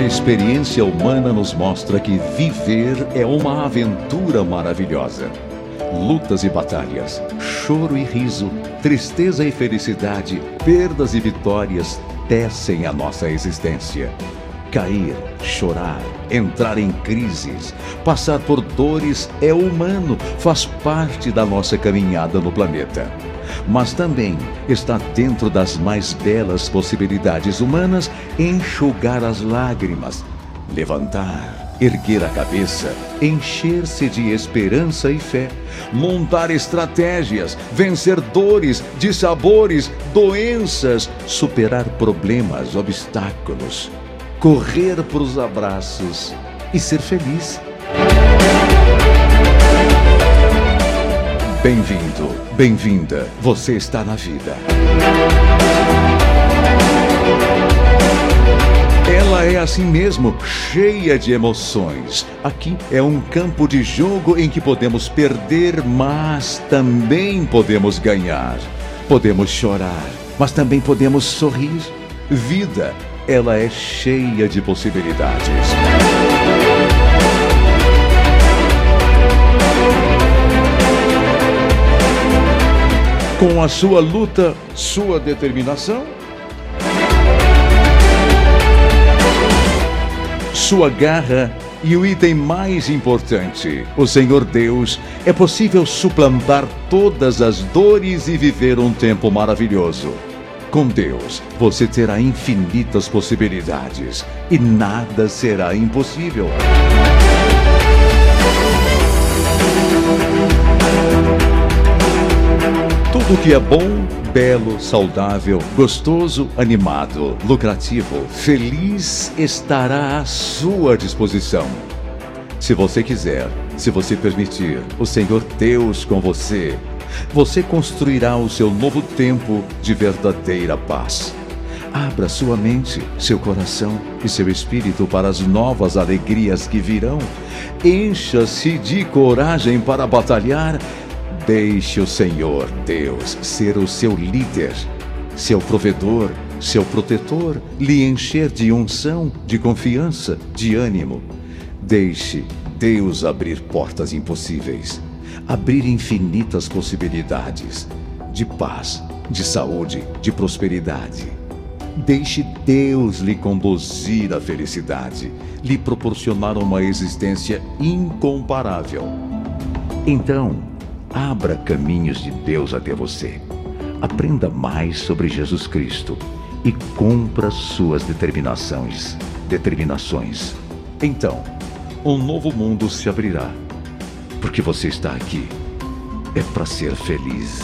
A experiência humana nos mostra que viver é uma aventura maravilhosa. Lutas e batalhas, choro e riso, tristeza e felicidade, perdas e vitórias tecem a nossa existência. Cair, chorar, entrar em crises, passar por dores é humano, faz parte da nossa caminhada no planeta. Mas também está dentro das mais belas possibilidades humanas enxugar as lágrimas, levantar, erguer a cabeça, encher-se de esperança e fé, montar estratégias, vencer dores, dissabores, doenças, superar problemas, obstáculos correr para os abraços e ser feliz. Bem-vinda, você está na vida. Ela é assim mesmo, cheia de emoções. Aqui é um campo de jogo em que podemos perder, mas também podemos ganhar. Podemos chorar, mas também podemos sorrir. Vida ela é cheia de possibilidades. Com a sua luta, sua determinação, sua garra e o item mais importante, o Senhor Deus, é possível suplantar todas as dores e viver um tempo maravilhoso. Com Deus, você terá infinitas possibilidades e nada será impossível. Tudo que é bom, belo, saudável, gostoso, animado, lucrativo, feliz estará à sua disposição. Se você quiser, se você permitir, o Senhor Deus com você você construirá o seu novo tempo de verdadeira paz. Abra sua mente, seu coração e seu espírito para as novas alegrias que virão. Encha-se de coragem para batalhar. Deixe o Senhor, Deus, ser o seu líder, seu provedor, seu protetor, lhe encher de unção, de confiança, de ânimo. Deixe Deus abrir portas impossíveis abrir infinitas possibilidades de paz, de saúde, de prosperidade. Deixe Deus lhe conduzir à felicidade, lhe proporcionar uma existência incomparável. Então, abra caminhos de Deus até você. Aprenda mais sobre Jesus Cristo e cumpra suas determinações. Determinações. Então, um novo mundo se abrirá porque você está aqui é para ser feliz.